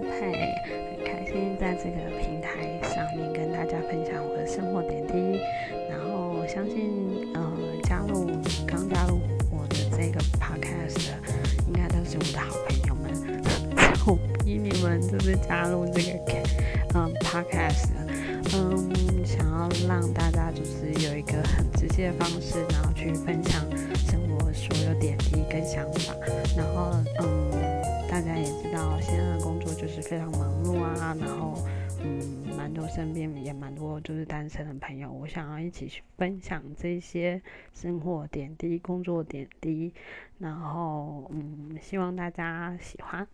嘿，很开心在这个平台上面跟大家分享我的生活点滴。然后我相信，嗯，加入刚加入我的这个 podcast 的，应该都是我的好朋友们。我逼你们就是加入这个，嗯，podcast，嗯，想要让大家就是有一个很直接的方式，然后去分享生活所有点滴跟想法。然后，道现在的工作就是非常忙碌啊，然后，嗯，蛮多身边也蛮多就是单身的朋友，我想要一起去分享这些生活点滴、工作点滴，然后，嗯，希望大家喜欢。